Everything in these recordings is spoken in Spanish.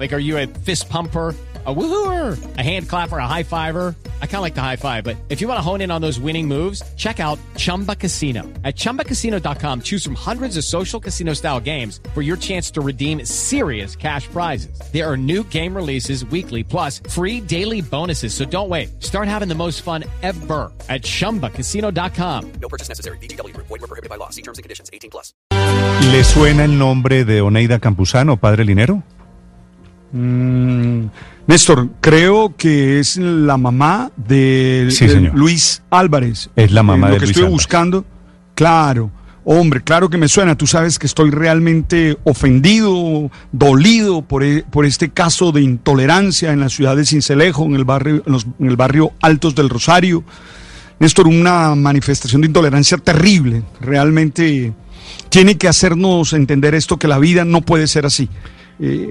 Like, are you a fist pumper? A woohooer, a hand clapper, a high fiver. I kind of like the high five, but if you want to hone in on those winning moves, check out Chumba Casino. At chumbacasino.com, choose from hundreds of social casino style games for your chance to redeem serious cash prizes. There are new game releases weekly, plus free daily bonuses. So don't wait. Start having the most fun ever at chumbacasino.com. No purchase necessary. BGW. Void were prohibited by law. See terms and conditions. 18 plus. ¿Le suena el nombre de Oneida Campuzano, padre Linero? Mm, Néstor, creo que es la mamá de, Sí, de señor. Luis Álvarez. Es la mamá Eh, lo de que Luis estoy Álvarez. buscando, claro. Hombre, claro que me suena. Tú sabes que estoy realmente ofendido, dolido por, e- por este caso de intolerancia en la ciudad de Cincelejo, en el barrio, en los- en el barrio Altos del Rosario. Néstor, una manifestación de intolerancia terrible. Realmente tiene que hacernos entender esto que la vida no puede ser así. Eh,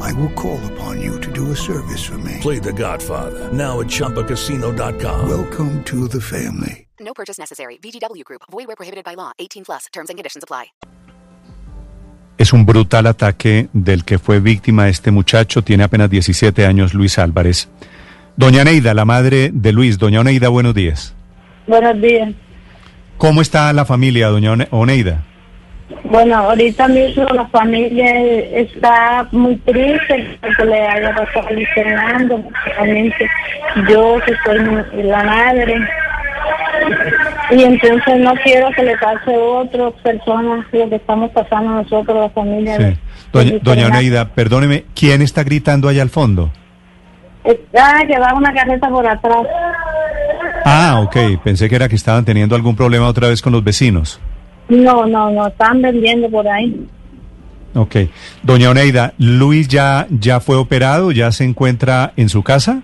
I will call upon you to do a service for me. Play The Godfather now at ChumbaCasino.com. Welcome to the family. No purchase necessary. VGW Group. Void were prohibited by law. 18 plus. Terms and conditions apply. Es un brutal ataque del que fue víctima este muchacho, tiene apenas 17 años, Luis Álvarez. Doña Neida, la madre de Luis. Doña Oneida, buenos días. Buenos días. ¿Cómo está la familia, doña One- Oneida? Bueno, ahorita mismo la familia está muy triste porque le haya pasado a Fernando, realmente yo que soy la madre. Y entonces no quiero que le pase a otras personas lo que estamos pasando nosotros, la familia. Sí. Doña, doña. Oneida, perdóneme, ¿quién está gritando allá al fondo? Está que va una carreta por atrás. Ah, ok, pensé que era que estaban teniendo algún problema otra vez con los vecinos. No, no, no, están vendiendo por ahí. Ok. Doña Oneida, ¿Luis ya, ya fue operado? ¿Ya se encuentra en su casa?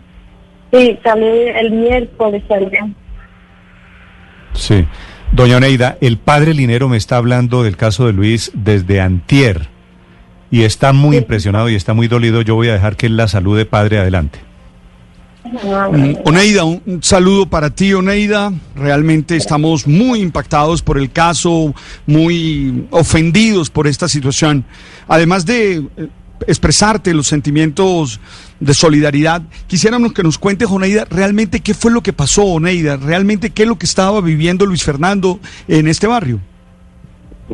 Sí, salí el miércoles, salió. Sí. Doña Oneida, el padre Linero me está hablando del caso de Luis desde antier y está muy impresionado y está muy dolido. Yo voy a dejar que él la salude, padre, adelante. Mm, Oneida, un saludo para ti, Oneida. Realmente estamos muy impactados por el caso, muy ofendidos por esta situación. Además de eh, expresarte los sentimientos de solidaridad, quisiéramos que nos cuentes, Oneida, realmente qué fue lo que pasó, Oneida, realmente qué es lo que estaba viviendo Luis Fernando en este barrio.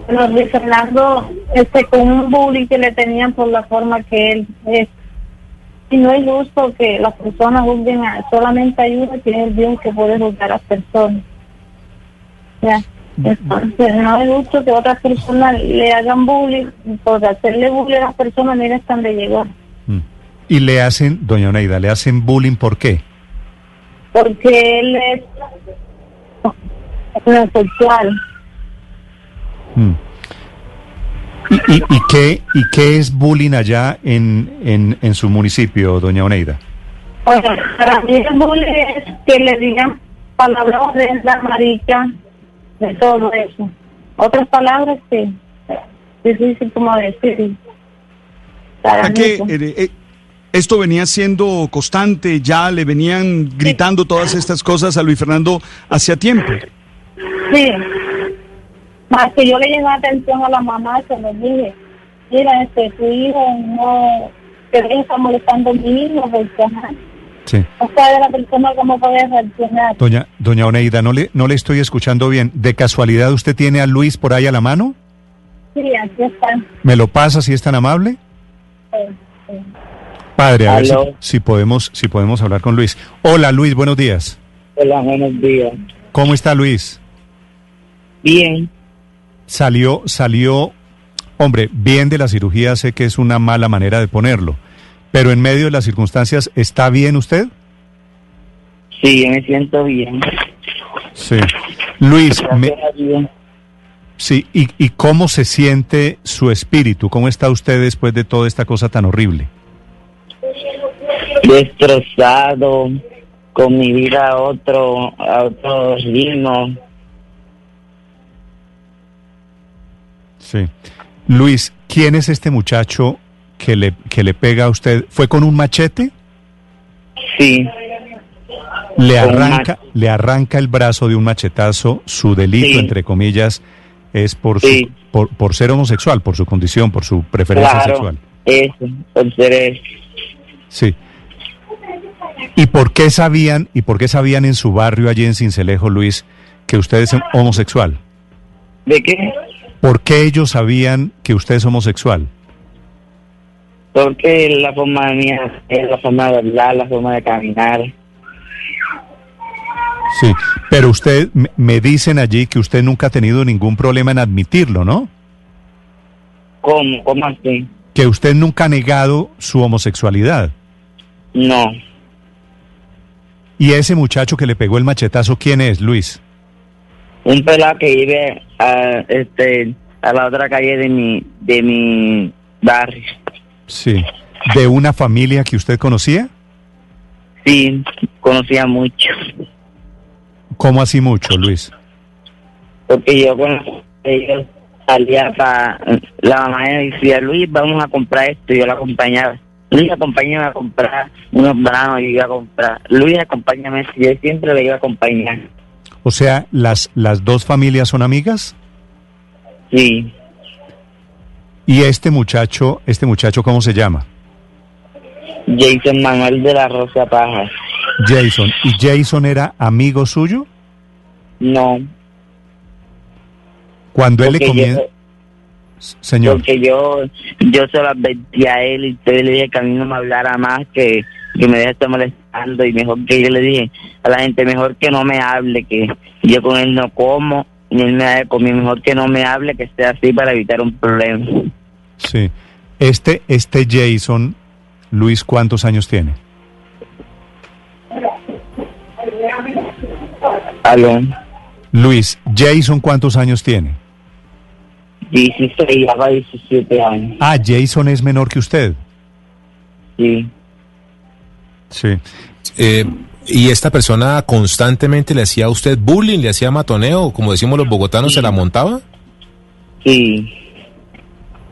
Bueno, Luis Fernando, este, con un bullying que le tenían por la forma que él es. Y no es justo que las personas juzguen a, solamente hay uno que es Dios que puede juzgar a las personas. Ya. Entonces, no es justo que otras personas le hagan bullying, por hacerle bullying a las personas, mira hasta donde llegó. Mm. Y le hacen, doña Oneida, le hacen bullying, ¿por qué? Porque él es homosexual. Mm. ¿Y, y, y qué, ¿Y qué es bullying allá en, en, en su municipio, doña Oneida? Bueno, para mí el bullying es que le digan palabras de la marica, de todo eso. Otras palabras que difícil como decir. Para ¿A mí, qué, pues. eh, eh, esto venía siendo constante, ya le venían gritando todas estas cosas a Luis Fernando hacía tiempo. Sí. Más que yo le llevé atención a la mamá, se le dije, mira, este, tu hijo no, él está molestando a mi hijo, porque ajá, Sí. no sabe la persona cómo puede reaccionar. Doña, doña Oneida, no le, no le estoy escuchando bien. ¿De casualidad usted tiene a Luis por ahí a la mano? Sí, aquí está. ¿Me lo pasa si es tan amable? Eh, eh. Padre, a ver si, si podemos, si podemos hablar con Luis. Hola Luis, buenos días. Hola, buenos días. ¿Cómo está Luis? Bien, Salió, salió, hombre, bien de la cirugía, sé que es una mala manera de ponerlo, pero en medio de las circunstancias, ¿está bien usted? sí, me siento bien. Sí. Luis, me- sí, y, ¿y cómo se siente su espíritu? ¿Cómo está usted después de toda esta cosa tan horrible? destrozado, con mi vida a otro, a otro ritmo. Sí. Luis, ¿quién es este muchacho que le, que le pega a usted? ¿Fue con un machete? Sí, Le arranca, le arranca el brazo de un machetazo. Su delito, Sí. entre comillas, es por, su- por, por ser homosexual, por su condición, por su preferencia claro, sexual. eso, por ser eso. Sí. ¿Y por qué sabían, y por qué sabían en su barrio allí en Cincelejo, Luis, que usted es homosexual? ¿De qué? ¿Por qué ellos sabían que usted es homosexual? Porque la forma mía es la forma de hablar, la forma de caminar. Sí, pero usted me- dicen allí que usted nunca ha tenido ningún problema en admitirlo, ¿no? ¿Cómo? ¿Cómo así? Que usted nunca ha negado su homosexualidad. No, ¿Y ese muchacho que le pegó el machetazo, quién es, Luis? Un pelado que vive a, este, a la otra calle de mi, de mi barrio. Sí. ¿De una familia que usted conocía? Sí, conocía mucho. ¿Cómo así mucho, Luis? Porque yo con ellos salía para... La mamá me decía, Luis, vamos a comprar esto. Y yo la acompañaba. Luis, acompáñame a comprar unos granos. Y yo iba a comprar. Luis, acompáñame. Yo siempre le iba a acompañar. O sea, ¿las, las dos familias son amigas? Sí, ¿Y este muchacho, este muchacho cómo se llama? Jason Manuel de la Rosa Paja. Jason. ¿Y Jason era amigo suyo? No, Cuando él le comienza... Señor. porque yo, yo se lo advertí a él y entonces le dije que a mí no me hablara más, que, que me deje estar y mejor que yo le dije a la gente, mejor que no me hable, que yo con él no como y él me ha de comer, mejor que no me hable, que esté así para evitar un problema. Sí. Este, este Jason, Luis, ¿cuántos años tiene? Aló, Luis, Jason, ¿cuántos años tiene? 16, ya va 17 años, Ah, Jason es menor que usted. sí. Sí. Eh, ¿Y esta persona constantemente le hacía a usted bullying, le hacía matoneo, como decimos los bogotanos, se la montaba? Sí,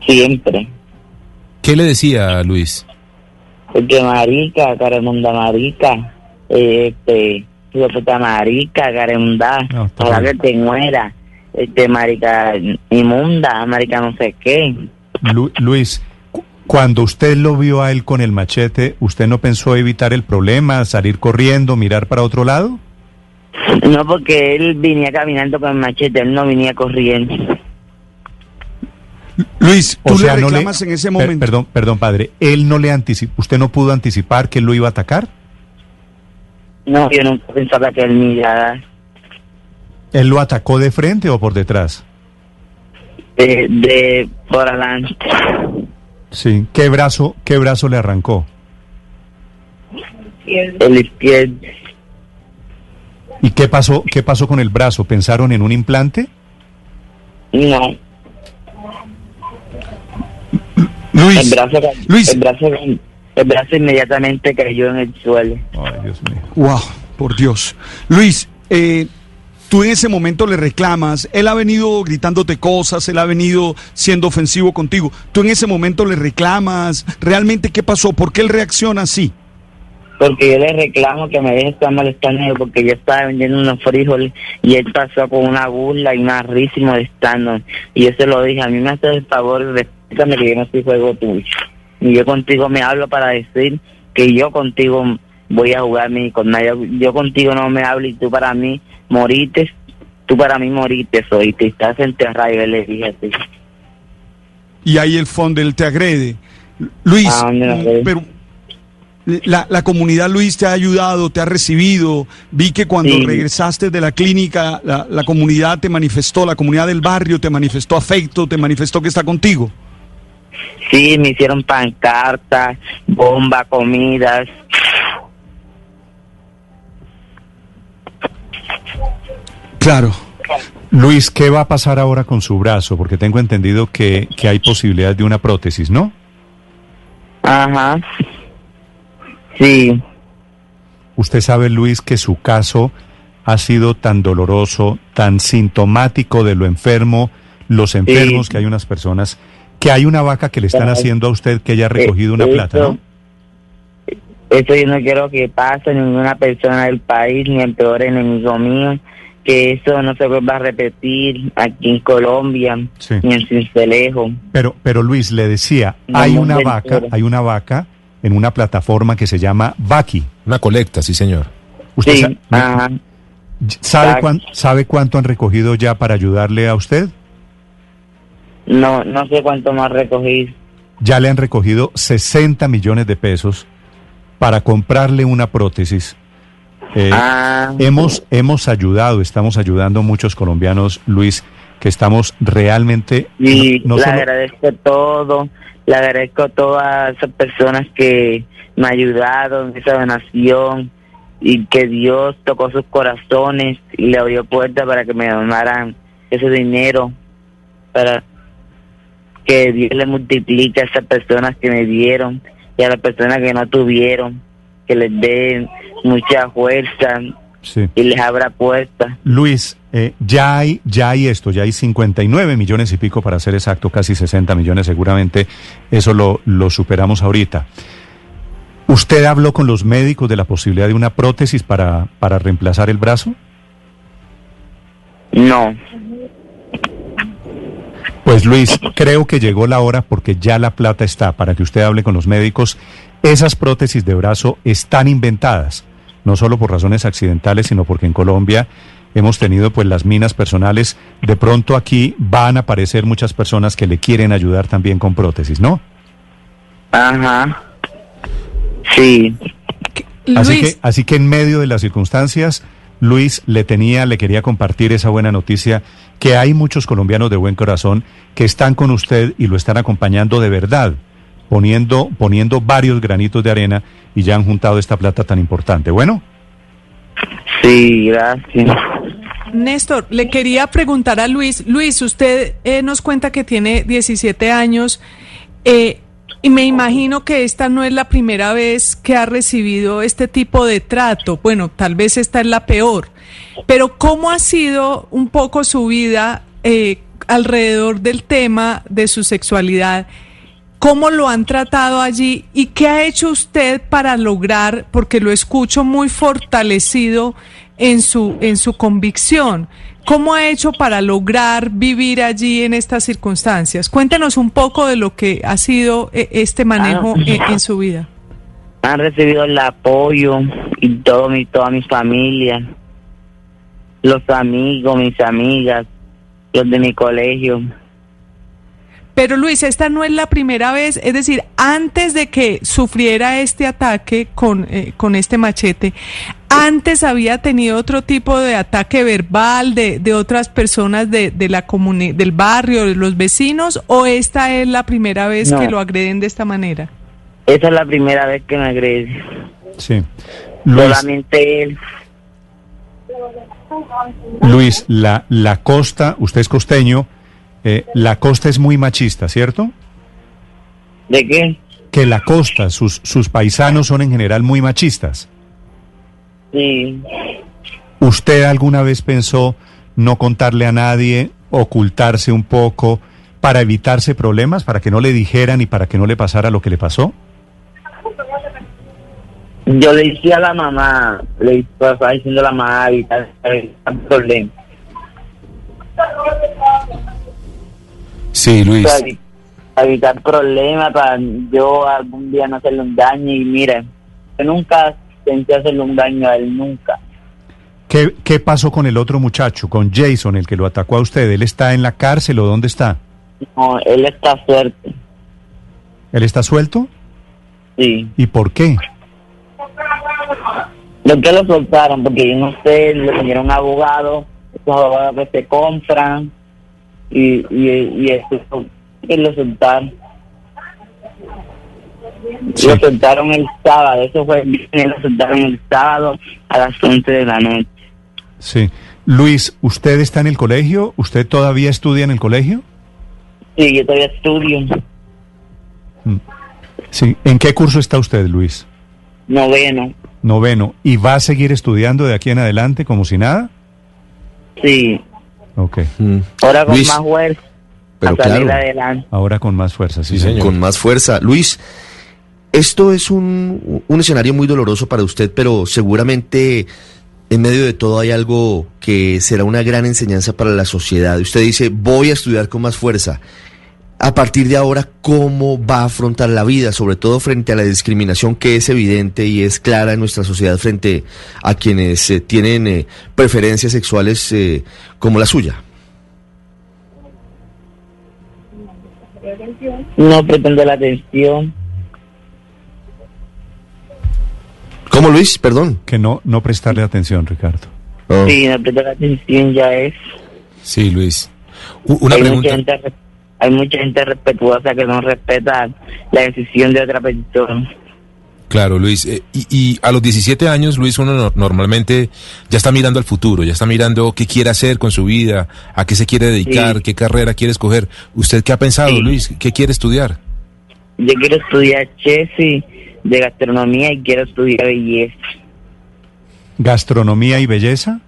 siempre. ¿Qué le decía Luis? Porque marica, caremunda marica, este, puta marica, caremunda, No, está ojalá bien. que te muera, este, marica inmunda, marica no sé qué. Lu- Luis, cuando usted lo vio a él con el machete, ¿usted no pensó evitar el problema, salir corriendo, mirar para otro lado? No, porque él venía caminando con el machete, él no venía corriendo. Luis, tú O sea, le no le- reclamas en ese per- momento. perdón, perdón, padre. ¿Él no le anticipó, usted no pudo anticipar que él lo iba a atacar? No, yo nunca pensaba que él me iba a dar. ¿Él lo atacó de frente o por detrás? De, de por adelante. Sí. ¿Qué brazo, qué brazo le arrancó? El izquierdo. ¿Y qué pasó, qué pasó con el brazo? ¿Pensaron en un implante? No, Luis, el brazo, Luis. el brazo, el brazo inmediatamente cayó en el suelo. Ay, Dios mío. wow, por Dios. Luis, eh, tú en ese momento le reclamas, él ha venido gritándote cosas, él ha venido siendo ofensivo contigo. Tú en ese momento le reclamas, ¿realmente qué pasó? ¿Por qué él reacciona así? Porque yo le reclamo que me deje estar molestando porque yo estaba vendiendo unos frijoles y él pasó con una burla y una risa y molestando. Y yo se lo dije, a mí me hace el favor, respétame que yo no soy juego tuyo. Y yo contigo me hablo para decir que yo contigo voy a jugar mi con nadie. Yo contigo no me hablo y tú para mí moriste, tú para mí moriste, soy, te estás enterrado. Y le dije así. Y ahí el fondo él te agrede. Luis, Ah, pero la, la comunidad Luis te ha ayudado, te ha recibido. Vi que cuando Sí. regresaste de la clínica, la, la comunidad te manifestó, la comunidad del barrio te manifestó afecto, te manifestó que está contigo. Sí, me hicieron pancartas, bomba, comidas. Claro. Luis, ¿qué va a pasar ahora con su brazo? Porque tengo entendido que, que hay posibilidad de una prótesis, ¿no? Ajá. Sí, Usted sabe, Luis, que su caso ha sido tan doloroso, tan sintomático de lo enfermo, los enfermos, Sí. que hay unas personas, que hay una vaca que le están haciendo a usted que haya recogido una Eh, plata, ¿no? Eso yo no quiero que pase ninguna persona del país, ni el peor enemigo mío, que eso no se vuelva a repetir aquí en Colombia, Sí. ni en Cincelejo. Pero, pero Luis, le decía, No, hay una vaca, hay una vaca en una plataforma que se llama Vaki. Una colecta, sí, señor. ¿Usted Sí, ajá. sabe, cuán- sabe cuánto han recogido ya para ayudarle a usted? No, no sé cuánto más recogí. Ya le han recogido 60 millones de pesos para comprarle una prótesis. Eh, ah, Hemos, hemos ayudado, estamos ayudando muchos colombianos, Luis, que estamos realmente... y no- no le solo- agradezco todo, le agradezco a todas esas personas que me ayudaron en esa donación y que Dios tocó sus corazones y le abrió puertas para que me donaran ese dinero para que Dios le multiplique a esas personas que me dieron y a las personas que no tuvieron, que les dé mucha fuerza sí. y les abra puertas. Luis, eh, ya hay, ya hay esto, ya hay 59 millones y pico para ser exacto, casi 60 millones seguramente, eso lo, lo superamos ahorita. ¿Usted habló con los médicos de la posibilidad de una prótesis para, para reemplazar el brazo? No, Pues Luis, creo que llegó la hora porque ya la plata está para que usted hable con los médicos. Esas prótesis de brazo están inventadas, no solo por razones accidentales, sino porque en Colombia hemos tenido pues las minas personales. De pronto aquí van a aparecer muchas personas que le quieren ayudar también con prótesis, ¿no? ajá, sí. Así Luis, que, así que en medio de las circunstancias, Luis le tenía, le quería compartir esa buena noticia que hay muchos colombianos de buen corazón que están con usted y lo están acompañando de verdad, poniendo, poniendo varios granitos de arena y ya han juntado esta plata tan importante. Bueno, Sí, gracias. Néstor, le quería preguntar a Luis. Luis, usted eh, nos cuenta que tiene 17 años eh, y me imagino que esta no es la primera vez que ha recibido este tipo de trato. Bueno, tal vez esta es la peor. Pero ¿cómo ha sido un poco su vida eh, alrededor del tema de su sexualidad? ¿Cómo lo han tratado allí y qué ha hecho usted para lograr, porque lo escucho muy fortalecido en su, en su convicción, cómo ha hecho para lograr vivir allí en estas circunstancias? Cuéntenos un poco de lo que ha sido eh, este manejo Ah. en, en su vida. Han recibido el apoyo y todo mi, toda mi familia, los amigos, mis amigas, los de mi colegio. Pero Luis, esta no es la primera vez, es decir, antes de que sufriera este ataque con, eh, con este machete, antes había tenido otro tipo de ataque verbal de, de otras personas de, de la comuni del barrio, de los vecinos, o esta es la primera vez No. que lo agreden de esta manera? Esa es la primera vez que me agrede. sí. Luis, Solamente él. Luis la, la costa, usted es costeño, eh, la costa es muy machista, ¿cierto? ¿De qué? Que la costa, sus, sus paisanos son en general muy machistas. Sí. ¿Usted alguna vez pensó no contarle a nadie, ocultarse un poco para evitarse problemas, para que no le dijeran y para que no le pasara lo que le pasó? Yo le decía a la mamá, le estaba diciendo a la mamá evitar evitar problemas. Sí, Luis. Para evi- para evitar problemas, para yo algún día no hacerle un daño. Y mire, yo nunca pensé hacerle un daño a él, nunca. ¿Qué, ¿Qué pasó con el otro muchacho, con Jason, el que lo atacó a usted? ¿Él está en la cárcel o dónde está? No, él está fuerte, ¿Él está suelto? sí. ¿Y por qué? ¿Por qué lo soltaron? Porque yo no sé, le vinieron abogado, esos abogados que se compran y, y, y eso, y lo soltaron. Sí. Lo soltaron el sábado, eso fue el viernes, lo soltaron el sábado a las 11 de la noche. Sí. Luis, ¿usted está en el colegio? ¿Usted todavía estudia en el colegio? Sí, yo todavía estudio Sí. ¿En qué curso está usted, Luis? noveno. Noveno. ¿Y va a seguir estudiando de aquí en adelante como si nada? Sí, Ok. Mm. ahora con Luis, más fuerza pero a salir claro. adelante. Ahora con más fuerza, sí, Sí, señor. con más fuerza. Luis, esto es un, un escenario muy doloroso para usted, pero seguramente en medio de todo hay algo que será una gran enseñanza para la sociedad. Usted dice, voy a estudiar con más fuerza. A partir de ahora, ¿cómo va a afrontar la vida, sobre todo frente a la discriminación que es evidente y es clara en nuestra sociedad frente a quienes eh, tienen eh, preferencias sexuales eh, como la suya? No pretendo la atención. ¿Cómo, Luis? Perdón. Que no, no prestarle atención, Ricardo. Oh. Sí, no la atención ya es. Sí, Luis. Una hay, pregunta. mucha gente, hay mucha gente respetuosa que no respeta la decisión de otra persona. Claro, Luis. eh, y, y a los 17 años, Luis, uno no- normalmente ya está mirando al futuro, ya está mirando qué quiere hacer con su vida, a qué se quiere dedicar, Sí. qué carrera quiere escoger. ¿Usted qué ha pensado, Sí. Luis? ¿Qué quiere estudiar? Yo quiero estudiar chef y de gastronomía y quiero estudiar belleza. ¿Gastronomía y belleza?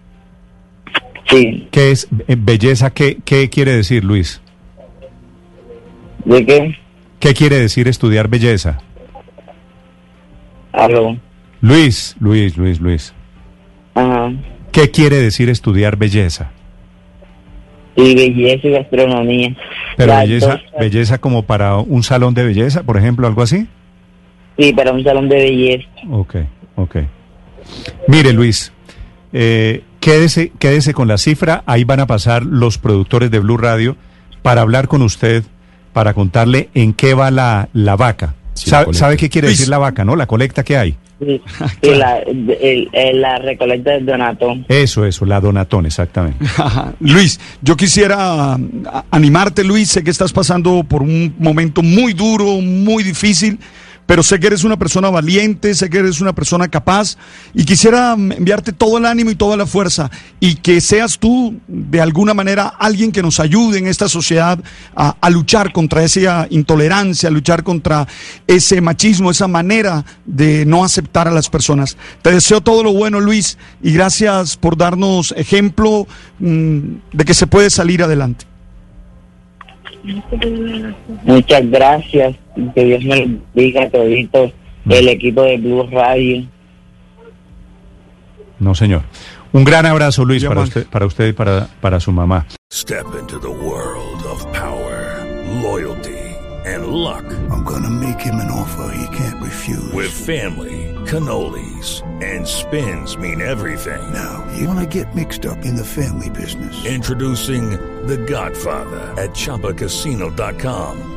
Sí. ¿Qué es eh, belleza? ¿Qué, ¿Qué quiere decir, Luis? ¿De qué? ¿Qué quiere decir estudiar belleza? Algo. Luis, Luis, Luis, Luis. Ajá. ¿Qué quiere decir estudiar belleza? Y belleza y gastronomía. Pero belleza, belleza como para un salón de belleza, por ejemplo, algo así. Sí, para un salón de belleza. Ok, ok. Mire, Luis, eh, quédese, quédese con la cifra. Ahí van a pasar los productores de Blue Radio para hablar con usted, para contarle en qué va la, la vaca. Sí, la ¿Sabe, sabe qué quiere Luis. decir la vaca, no? La colecta que hay. Sí, sí, la, el- el- la recolecta del donatón. Eso, eso, la donatón, exactamente. Luis, yo quisiera ah, animarte, Luis. Sé que estás pasando por un momento muy duro, muy difícil, pero sé que eres una persona valiente, sé que eres una persona capaz y quisiera enviarte todo el ánimo y toda la fuerza y que seas tú, de alguna manera, alguien que nos ayude en esta sociedad a, a luchar contra esa intolerancia, a luchar contra ese machismo, esa manera de no aceptar a las personas. Te deseo todo lo bueno, Luis, y gracias por darnos ejemplo mm, de que se puede salir adelante. Muchas gracias. Que Dios me bendiga a todito el equipo de Blue Radio. No, señor. Un gran abrazo, Luis, para usted, para usted y para, para su mamá. Step into the world of power, loyalty, and luck. I'm gonna make him an offer he can't refuse. With family, cannolis, and spins mean everything. Now, you wanna get mixed up in the family business. Introducing The Godfather at ChumbaCasino.com.